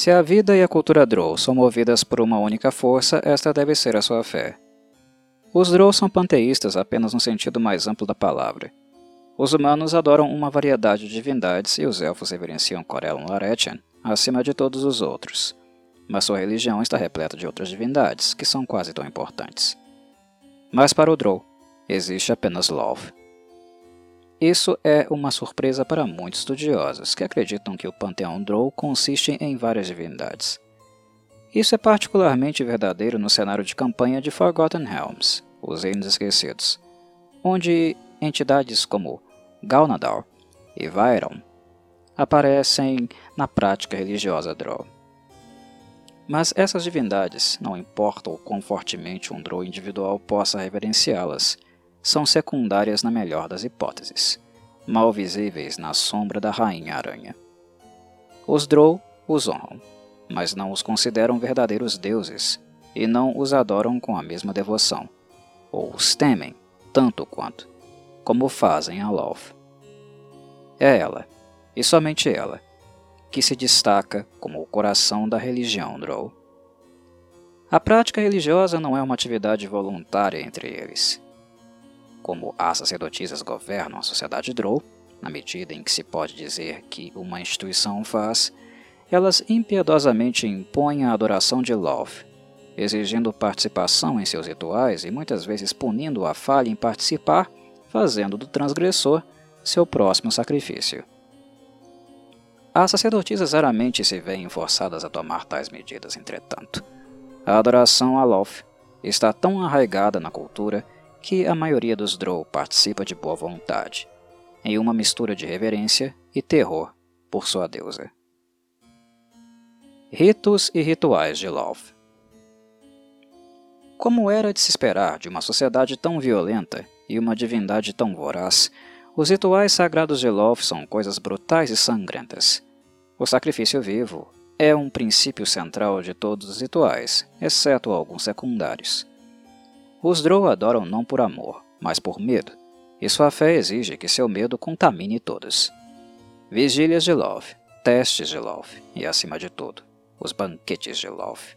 Se a vida e a cultura Drow são movidas por uma única força, esta deve ser a sua fé. Os Drow são panteístas apenas no sentido mais amplo da palavra. Os humanos adoram uma variedade de divindades e os elfos reverenciam Corellon Larethian acima de todos os outros, mas sua religião está repleta de outras divindades, que são quase tão importantes. Mas para o Drow, existe apenas Love. Isso é uma surpresa para muitos estudiosos, que acreditam que o panteão Drow consiste em várias divindades. Isso é particularmente verdadeiro no cenário de campanha de Forgotten Realms, os Reinos Esquecidos, onde entidades como Galnador e Vairon aparecem na prática religiosa Drow. Mas essas divindades, não importa o quão fortemente um Drow individual possa reverenciá-las, são secundárias na melhor das hipóteses, mal visíveis na sombra da Rainha Aranha. Os Drow os honram, mas não os consideram verdadeiros deuses e não os adoram com a mesma devoção, ou os temem tanto quanto, como fazem a Love. É ela, e somente ela, que se destaca como o coração da religião Drow. A prática religiosa não é uma atividade voluntária entre eles. Como as sacerdotisas governam a sociedade Drow, na medida em que se pode dizer que uma instituição faz, elas impiedosamente impõem a adoração de Love, exigindo participação em seus rituais e muitas vezes punindo a falha em participar, fazendo do transgressor seu próximo sacrifício. As sacerdotisas raramente se veem forçadas a tomar tais medidas, entretanto. A adoração a Loth está tão arraigada na cultura que a maioria dos Drow participa de boa vontade, em uma mistura de reverência e terror por sua deusa. Ritos e rituais de Loth Como era de se esperar de uma sociedade tão violenta e uma divindade tão voraz, os rituais sagrados de Loth são coisas brutais e sangrentas. O sacrifício vivo é um princípio central de todos os rituais, exceto alguns secundários. Os Drow adoram não por amor, mas por medo, e sua fé exige que seu medo contamine todos. Vigílias de Love, testes de Love e, acima de tudo, os banquetes de Love.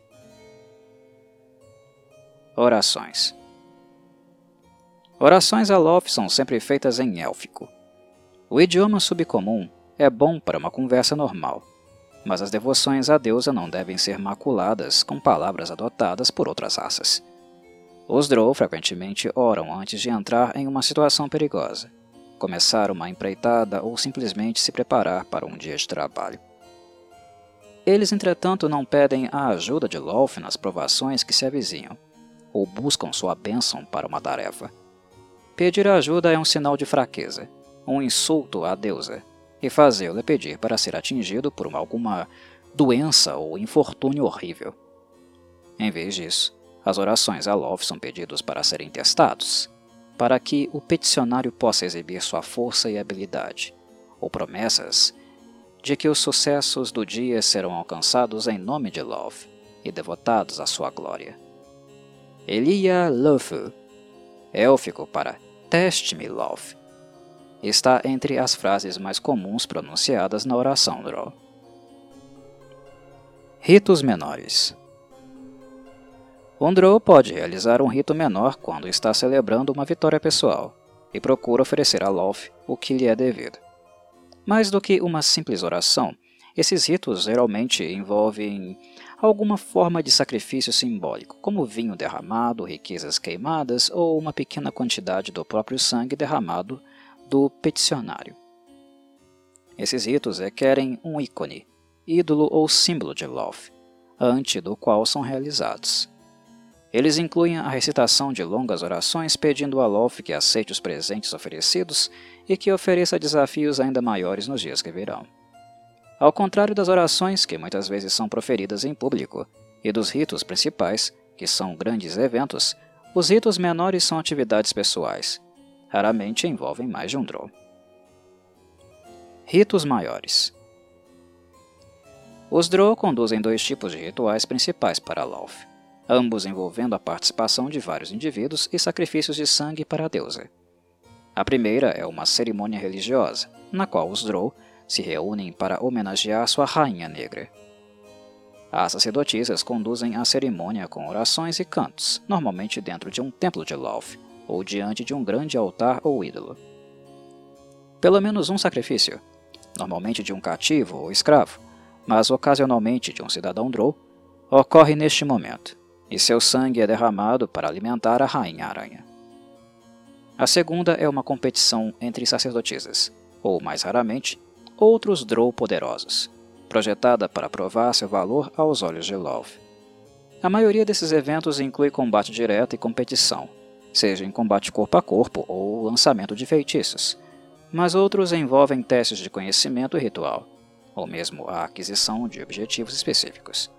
Orações Orações a Loth são sempre feitas em élfico. O idioma subcomum é bom para uma conversa normal, mas as devoções à deusa não devem ser maculadas com palavras adotadas por outras raças. Os Drow frequentemente oram antes de entrar em uma situação perigosa, começar uma empreitada ou simplesmente se preparar para um dia de trabalho. Eles, entretanto, não pedem a ajuda de Loth nas provações que se avizinham, ou buscam sua bênção para uma tarefa. Pedir ajuda é um sinal de fraqueza, um insulto à deusa, e fazê-la pedir para ser atingido por uma, alguma doença ou infortúnio horrível. Em vez disso, as orações a Love são pedidos para serem testados, para que o peticionário possa exibir sua força e habilidade, ou promessas de que os sucessos do dia serão alcançados em nome de Love e devotados à sua glória. Elia Lofu élfico para Teste-me, Love, está entre as frases mais comuns pronunciadas na oração Drow. Ritos menores Drow pode realizar um rito menor quando está celebrando uma vitória pessoal e procura oferecer a Love o que lhe é devido. Mais do que uma simples oração, esses ritos geralmente envolvem alguma forma de sacrifício simbólico, como vinho derramado, riquezas queimadas ou uma pequena quantidade do próprio sangue derramado do peticionário. Esses ritos requerem um ícone, ídolo ou símbolo de Love, ante do qual são realizados. Eles incluem a recitação de longas orações pedindo a Love que aceite os presentes oferecidos e que ofereça desafios ainda maiores nos dias que virão. Ao contrário das orações, que muitas vezes são proferidas em público, e dos ritos principais, que são grandes eventos, os ritos menores são atividades pessoais. Raramente envolvem mais de um drow. Ritos maiores Os Drow conduzem dois tipos de rituais principais para Loth, ambos envolvendo a participação de vários indivíduos e sacrifícios de sangue para a deusa. A primeira é uma cerimônia religiosa, na qual os Drow se reúnem para homenagear sua rainha negra. As sacerdotisas conduzem a cerimônia com orações e cantos, normalmente dentro de um templo de Lolth, ou diante de um grande altar ou ídolo. Pelo menos um sacrifício, normalmente de um cativo ou escravo, mas ocasionalmente de um cidadão Drow, ocorre neste momento, e seu sangue é derramado para alimentar a Rainha Aranha. A segunda é uma competição entre sacerdotisas, ou mais raramente, outros Drow poderosos, projetada para provar seu valor aos olhos de Love. A maioria desses eventos inclui combate direto e competição, seja em combate corpo a corpo ou lançamento de feitiços, mas outros envolvem testes de conhecimento e ritual, ou mesmo a aquisição de objetivos específicos.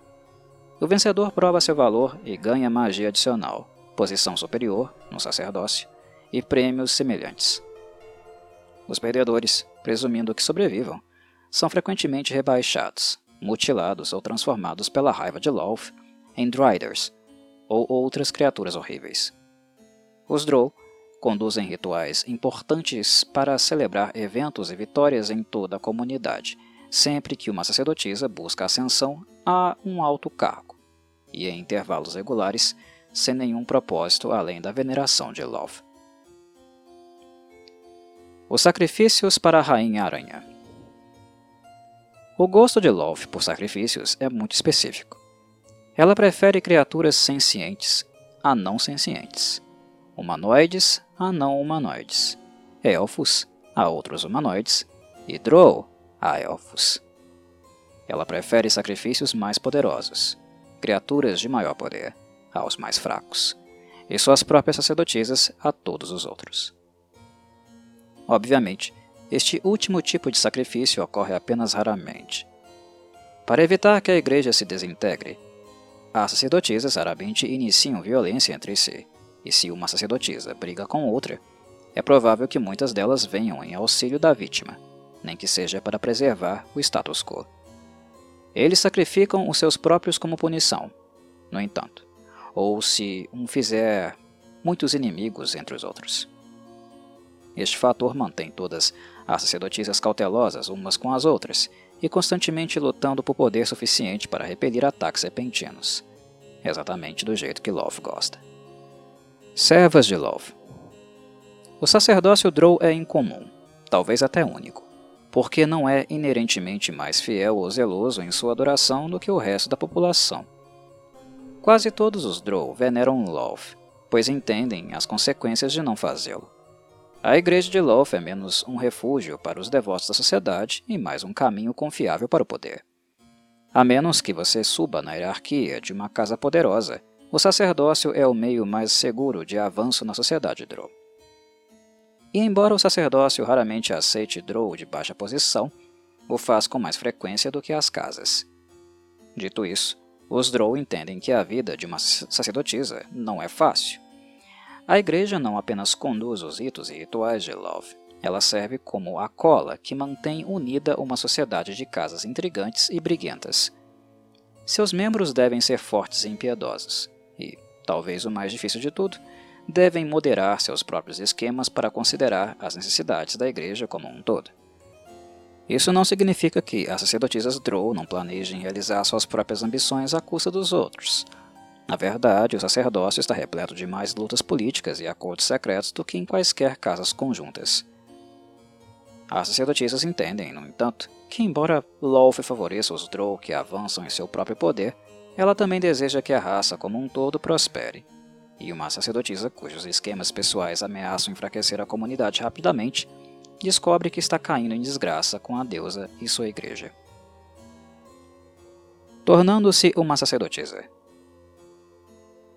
O vencedor prova seu valor e ganha magia adicional, posição superior no sacerdócio e prêmios semelhantes. Os perdedores, presumindo que sobrevivam, são frequentemente rebaixados, mutilados ou transformados pela raiva de Lolth em Driders ou outras criaturas horríveis. Os Drow conduzem rituais importantes para celebrar eventos e vitórias em toda a comunidade, sempre que uma sacerdotisa busca ascensão a um alto cargo, e em intervalos regulares, sem nenhum propósito além da veneração de Love. Os sacrifícios para a Rainha Aranha o gosto de Love por sacrifícios é muito específico. Ela prefere criaturas sencientes a não sencientes, humanoides a não humanoides, elfos a outros humanoides e Drow a elfos. Ela prefere sacrifícios mais poderosos, criaturas de maior poder, aos mais fracos, e suas próprias sacerdotisas a todos os outros. Obviamente, este último tipo de sacrifício ocorre apenas raramente. Para evitar que a igreja se desintegre, as sacerdotisas raramente iniciam violência entre si, e se uma sacerdotisa briga com outra, é provável que muitas delas venham em auxílio da vítima, nem que seja para preservar o status quo. Eles sacrificam os seus próprios como punição, no entanto, ou se um fizer muitos inimigos entre os outros. Este fator mantém todas as sacerdotisas cautelosas umas com as outras e constantemente lutando por poder suficiente para repelir ataques repentinos, exatamente do jeito que Love gosta. Servas de Love O sacerdócio Drow é incomum, talvez até único, porque não é inerentemente mais fiel ou zeloso em sua adoração do que o resto da população. Quase todos os Drow veneram Love, pois entendem as consequências de não fazê-lo. A igreja de Loth é menos um refúgio para os devotos da sociedade e mais um caminho confiável para o poder. A menos que você suba na hierarquia de uma casa poderosa, o sacerdócio é o meio mais seguro de avanço na sociedade Drow. E embora o sacerdócio raramente aceite Drow de baixa posição, o faz com mais frequência do que as casas. Dito isso, os Drow entendem que a vida de uma sacerdotisa não é fácil, a igreja não apenas conduz os ritos e rituais de Love, ela serve como a cola que mantém unida uma sociedade de casas intrigantes e briguentas. Seus membros devem ser fortes e impiedosos, e, talvez o mais difícil de tudo, devem moderar seus próprios esquemas para considerar as necessidades da igreja como um todo. Isso não significa que as sacerdotisas Drow não planejem realizar suas próprias ambições à custa dos outros, na verdade, o sacerdócio está repleto de mais lutas políticas e acordos secretos do que em quaisquer casas conjuntas. As sacerdotisas entendem, no entanto, que embora Lolth favoreça os Drow que avançam em seu próprio poder, ela também deseja que a raça como um todo prospere. E uma sacerdotisa cujos esquemas pessoais ameaçam enfraquecer a comunidade rapidamente, descobre que está caindo em desgraça com a deusa e sua igreja. Tornando-se uma sacerdotisa.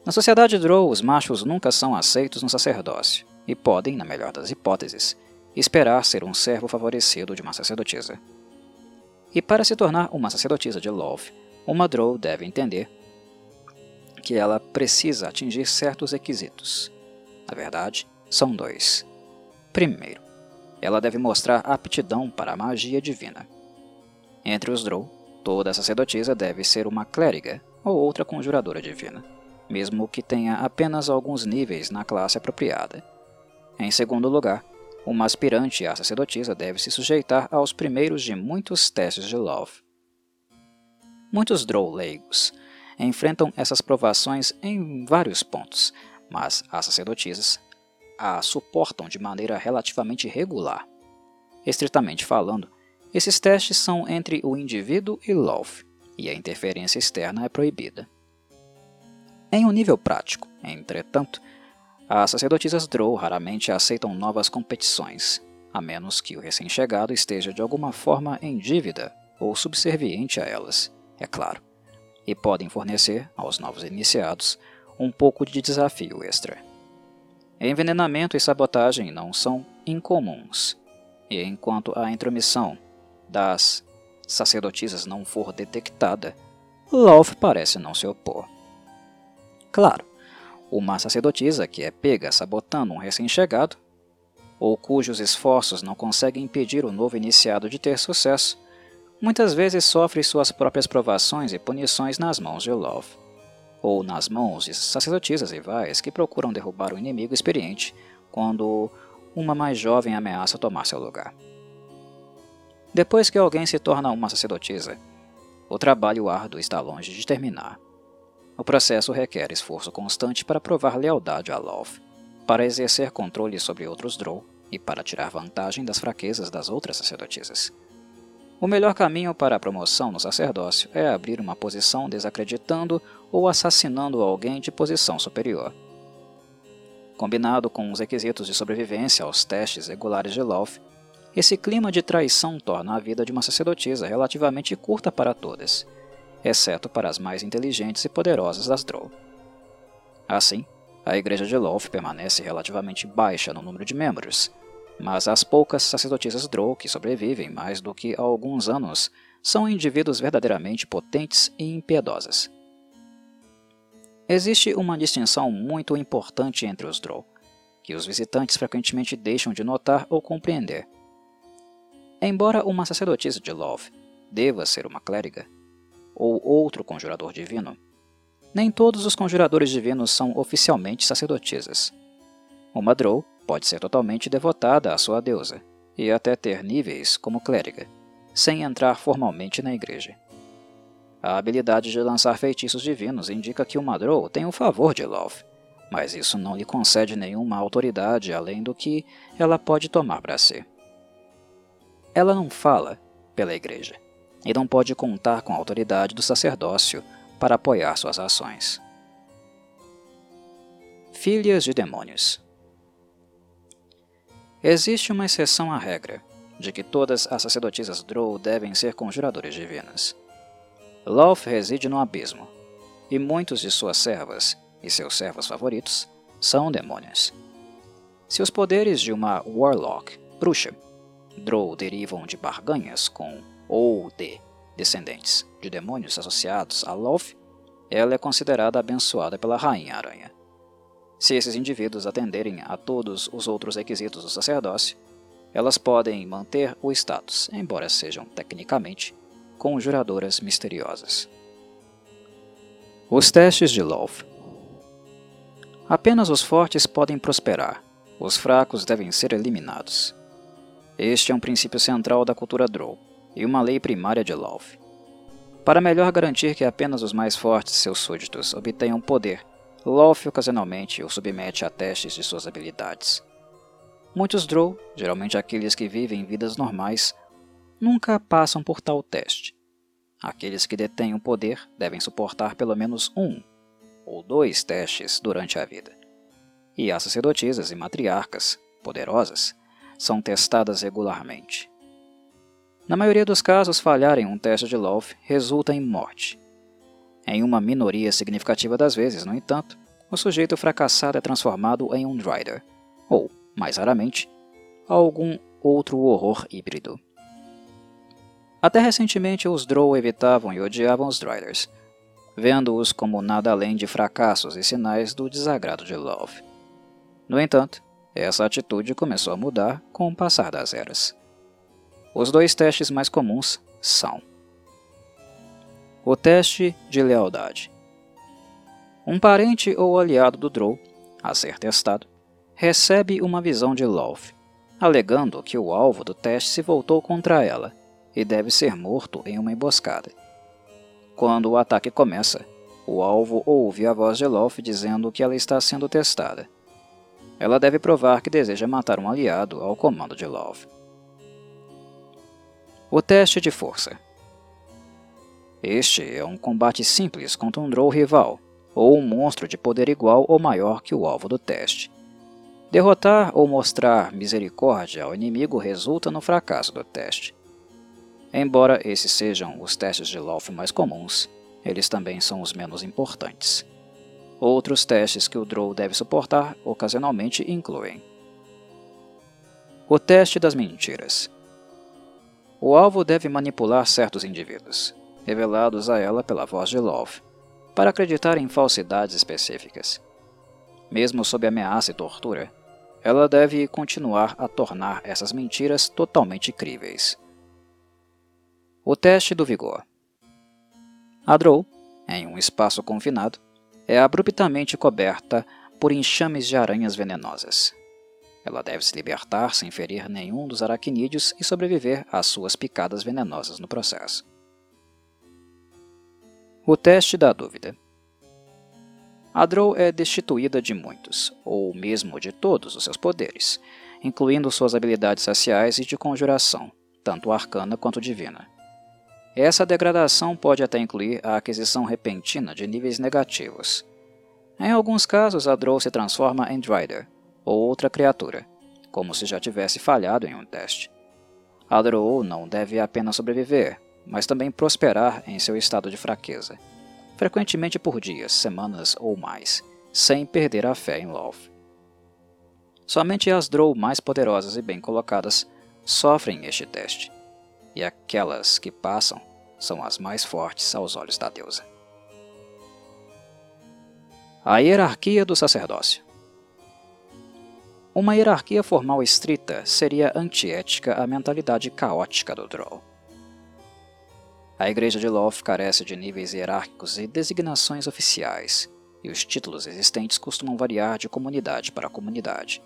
Na sociedade Drow, os machos nunca são aceitos no sacerdócio e podem, na melhor das hipóteses, esperar ser um servo favorecido de uma sacerdotisa. E para se tornar uma sacerdotisa de Love, uma Drow deve entender que ela precisa atingir certos requisitos. Na verdade, são dois. Primeiro, ela deve mostrar aptidão para a magia divina. Entre os Drow, toda sacerdotisa deve ser uma clériga ou outra conjuradora divina mesmo que tenha apenas alguns níveis na classe apropriada. Em segundo lugar, uma aspirante à sacerdotisa deve se sujeitar aos primeiros de muitos testes de Love. Muitos Drow leigos enfrentam essas provações em vários pontos, mas as sacerdotisas a suportam de maneira relativamente regular. Estritamente falando, esses testes são entre o indivíduo e Love, e a interferência externa é proibida. Em um nível prático, entretanto, as sacerdotisas Drow raramente aceitam novas competições, a menos que o recém-chegado esteja de alguma forma em dívida ou subserviente a elas, é claro, e podem fornecer aos novos iniciados um pouco de desafio extra. Envenenamento e sabotagem não são incomuns, e enquanto a intromissão das sacerdotisas não for detectada, Love parece não se opor. Claro, uma sacerdotisa que é pega sabotando um recém-chegado, ou cujos esforços não conseguem impedir o novo iniciado de ter sucesso, muitas vezes sofre suas próprias provações e punições nas mãos de Love, ou nas mãos de sacerdotisas rivais que procuram derrubar o inimigo experiente quando uma mais jovem ameaça tomar seu lugar. Depois que alguém se torna uma sacerdotisa, o trabalho árduo está longe de terminar. O processo requer esforço constante para provar lealdade a Love, para exercer controle sobre outros Drow e para tirar vantagem das fraquezas das outras sacerdotisas. O melhor caminho para a promoção no sacerdócio é abrir uma posição desacreditando ou assassinando alguém de posição superior. Combinado com os requisitos de sobrevivência aos testes regulares de Love, esse clima de traição torna a vida de uma sacerdotisa relativamente curta para todas, exceto para as mais inteligentes e poderosas das Drow. Assim, a Igreja de Love permanece relativamente baixa no número de membros, mas as poucas sacerdotisas Drow que sobrevivem mais do que alguns anos são indivíduos verdadeiramente potentes e impiedosas. Existe uma distinção muito importante entre os Drow, que os visitantes frequentemente deixam de notar ou compreender. Embora uma sacerdotisa de Love deva ser uma clériga, ou outro conjurador divino, nem todos os conjuradores divinos são oficialmente sacerdotisas. Uma Drow pode ser totalmente devotada à sua deusa, e até ter níveis como clériga, sem entrar formalmente na igreja. A habilidade de lançar feitiços divinos indica que uma Drow tem o favor de Love, mas isso não lhe concede nenhuma autoridade além do que ela pode tomar para si. Ela não fala pela igreja e não pode contar com a autoridade do sacerdócio para apoiar suas ações. Filhas de demônios Existe uma exceção à regra, de que todas as sacerdotisas Drow devem ser conjuradores divinas. Lolth reside no abismo, e muitos de suas servas, e seus servos favoritos, são demônios. Se os poderes de uma Warlock, bruxa, Drow derivam de barganhas com ou de descendentes de demônios associados a Lolth, ela é considerada abençoada pela Rainha Aranha. Se esses indivíduos atenderem a todos os outros requisitos do sacerdócio, elas podem manter o status, embora sejam tecnicamente conjuradoras misteriosas. Os testes de Lolth Apenas os fortes podem prosperar, os fracos devem ser eliminados. Este é um princípio central da cultura Drow e uma lei primária de Lolth. Para melhor garantir que apenas os mais fortes seus súditos obtenham poder, Lolth ocasionalmente o submete a testes de suas habilidades. Muitos Drow, geralmente aqueles que vivem vidas normais, nunca passam por tal teste. Aqueles que detêm o poder devem suportar pelo menos um ou dois testes durante a vida. E as sacerdotisas e matriarcas, poderosas, são testadas regularmente. Na maioria dos casos, falhar em um teste de Love resulta em morte. Em uma minoria significativa das vezes, no entanto, o sujeito fracassado é transformado em um Drider, ou, mais raramente, algum outro horror híbrido. Até recentemente, os Drow evitavam e odiavam os Driders, vendo-os como nada além de fracassos e sinais do desagrado de Love. No entanto, essa atitude começou a mudar com o passar das eras. Os dois testes mais comuns são o teste de lealdade. Um parente ou aliado do Drow, a ser testado, recebe uma visão de Love, alegando que o alvo do teste se voltou contra ela e deve ser morto em uma emboscada. Quando o ataque começa, o alvo ouve a voz de Loth dizendo que ela está sendo testada. Ela deve provar que deseja matar um aliado ao comando de Loth. O teste de força. Este é um combate simples contra um Drow rival, ou um monstro de poder igual ou maior que o alvo do teste. Derrotar ou mostrar misericórdia ao inimigo resulta no fracasso do teste. Embora esses sejam os testes de Loth mais comuns, eles também são os menos importantes. Outros testes que o Drow deve suportar ocasionalmente incluem o teste das mentiras. O alvo deve manipular certos indivíduos, revelados a ela pela voz de Love, para acreditar em falsidades específicas. Mesmo sob ameaça e tortura, ela deve continuar a tornar essas mentiras totalmente críveis. O teste do vigor. A Drow, em um espaço confinado, é abruptamente coberta por enxames de aranhas venenosas. Ela deve se libertar sem ferir nenhum dos aracnídeos e sobreviver às suas picadas venenosas no processo. O teste da dúvida. A Drow é destituída de muitos, ou mesmo de todos os seus poderes, incluindo suas habilidades raciais e de conjuração, tanto arcana quanto divina. Essa degradação pode até incluir a aquisição repentina de níveis negativos. Em alguns casos, a Drow se transforma em Drider, ou outra criatura, como se já tivesse falhado em um teste. A Drow não deve apenas sobreviver, mas também prosperar em seu estado de fraqueza, frequentemente por dias, semanas ou mais, sem perder a fé em Love. Somente as Drow mais poderosas e bem colocadas sofrem este teste, e aquelas que passam são as mais fortes aos olhos da deusa. A hierarquia do sacerdócio. Uma hierarquia formal estrita seria antiética à mentalidade caótica do Drow. A Igreja de Loth carece de níveis hierárquicos e designações oficiais, e os títulos existentes costumam variar de comunidade para comunidade.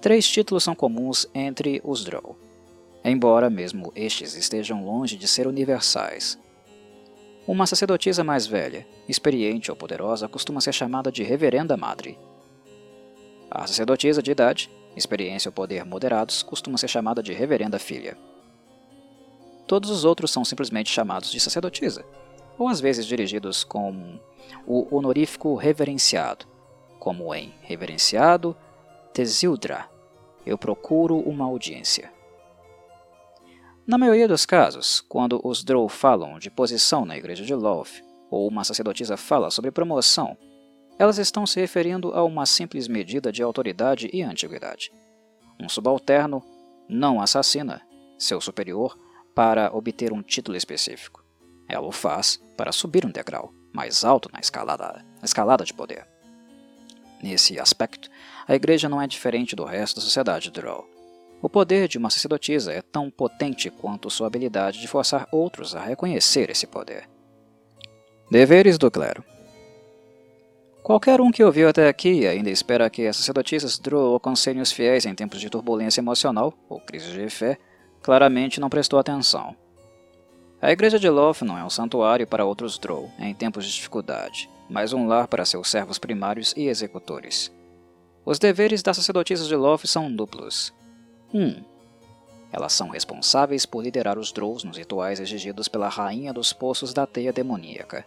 Três títulos são comuns entre os Drow, embora mesmo estes estejam longe de ser universais. Uma sacerdotisa mais velha, experiente ou poderosa costuma ser chamada de Reverenda Madre, a sacerdotisa de idade, experiência ou poder moderados costuma ser chamada de reverenda filha. Todos os outros são simplesmente chamados de sacerdotisa, ou às vezes dirigidos com o honorífico reverenciado, como em reverenciado Tesildra, eu procuro uma audiência. Na maioria dos casos, quando os Drow falam de posição na igreja de Loth, ou uma sacerdotisa fala sobre promoção elas estão se referindo a uma simples medida de autoridade e antiguidade. Um subalterno não assassina seu superior para obter um título específico. Ela o faz para subir um degrau mais alto na escalada, na escalada de poder. Nesse aspecto, a igreja não é diferente do resto da sociedade Drow. O poder de uma sacerdotisa é tão potente quanto sua habilidade de forçar outros a reconhecer esse poder. Deveres do clero Qualquer um que ouviu até aqui ainda espera que as sacerdotisas Drow aconselhem os fiéis em tempos de turbulência emocional ou crise de fé, claramente não prestou atenção. A igreja de não é um santuário para outros Drow em tempos de dificuldade, mas um lar para seus servos primários e executores. Os deveres das sacerdotisas de Loth são duplos. 1. Um, elas são responsáveis por liderar os Drows nos rituais exigidos pela Rainha dos Poços da Teia Demoníaca.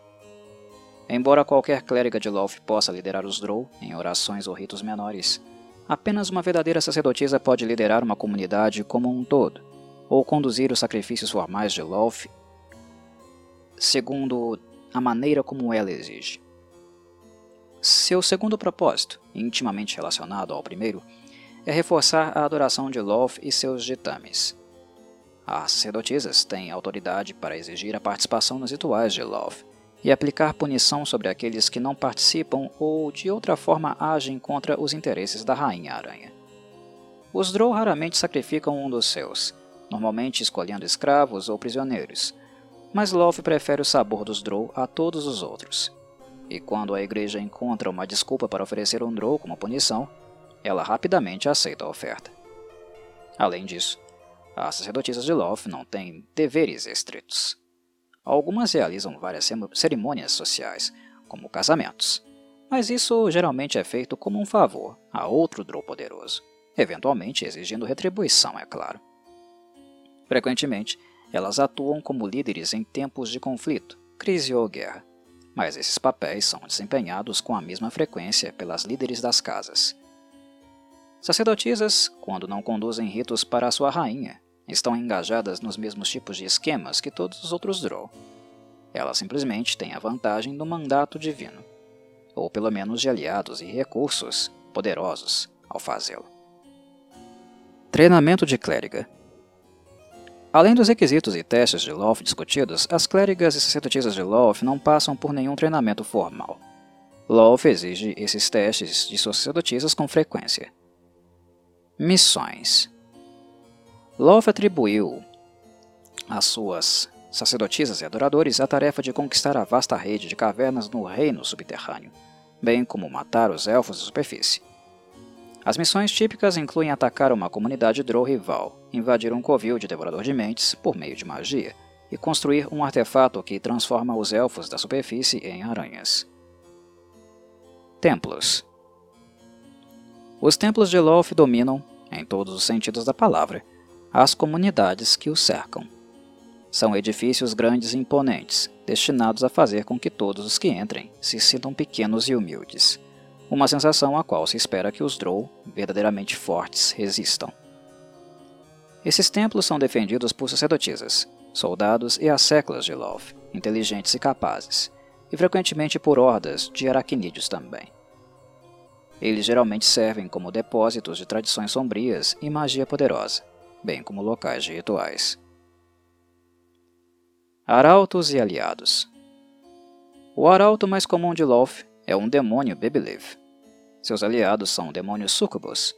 Embora qualquer clériga de Loth possa liderar os Drow em orações ou ritos menores, apenas uma verdadeira sacerdotisa pode liderar uma comunidade como um todo, ou conduzir os sacrifícios formais de Loth segundo a maneira como ela exige. Seu segundo propósito, intimamente relacionado ao primeiro, é reforçar a adoração de Loth e seus ditames. As sacerdotisas têm autoridade para exigir a participação nos rituais de Loth, e aplicar punição sobre aqueles que não participam ou de outra forma agem contra os interesses da Rainha Aranha. Os Drow raramente sacrificam um dos seus, normalmente escolhendo escravos ou prisioneiros, mas Loth prefere o sabor dos Drow a todos os outros. E quando a igreja encontra uma desculpa para oferecer um Drow como punição, ela rapidamente aceita a oferta. Além disso, as sacerdotisas de Loth não têm deveres estritos. Algumas realizam várias cerimônias sociais, como casamentos, mas isso geralmente é feito como um favor a outro Drow poderoso, eventualmente exigindo retribuição, é claro. Frequentemente, elas atuam como líderes em tempos de conflito, crise ou guerra, mas esses papéis são desempenhados com a mesma frequência pelas líderes das casas. Sacerdotisas, quando não conduzem ritos para a sua rainha, estão engajadas nos mesmos tipos de esquemas que todos os outros Drow. Elas simplesmente têm a vantagem do mandato divino, ou pelo menos de aliados e recursos poderosos ao fazê-lo. Treinamento de clériga Além dos requisitos e testes de Loth discutidos, as clérigas e sacerdotisas de Loth não passam por nenhum treinamento formal. Loth exige esses testes de suas sacerdotisas com frequência. Missões Loth atribuiu às suas sacerdotisas e adoradores a tarefa de conquistar a vasta rede de cavernas no reino subterrâneo, bem como matar os elfos da superfície. As missões típicas incluem atacar uma comunidade drow rival, invadir um covil de devorador de mentes por meio de magia, e construir um artefato que transforma os elfos da superfície em aranhas. Templos Os templos de Loth dominam, em todos os sentidos da palavra, as comunidades que o cercam. São edifícios grandes e imponentes, destinados a fazer com que todos os que entrem se sintam pequenos e humildes, uma sensação a qual se espera que os Drow, verdadeiramente fortes, resistam. Esses templos são defendidos por sacerdotisas, soldados e asseclas de Loth, inteligentes e capazes, e frequentemente por hordas de aracnídeos também. Eles geralmente servem como depósitos de tradições sombrias e magia poderosa, bem como locais de rituais. Arautos e aliados O arauto mais comum de Loth é um demônio Bebelev. Seus aliados são demônios Sucubus,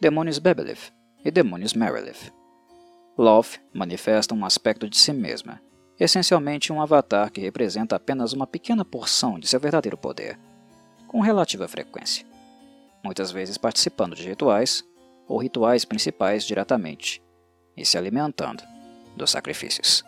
demônios Bebelev e demônios Merelev. Loth manifesta um aspecto de si mesma, essencialmente um avatar que representa apenas uma pequena porção de seu verdadeiro poder, com relativa frequência, muitas vezes participando de rituais ou rituais principais diretamente, e se alimentando dos sacrifícios.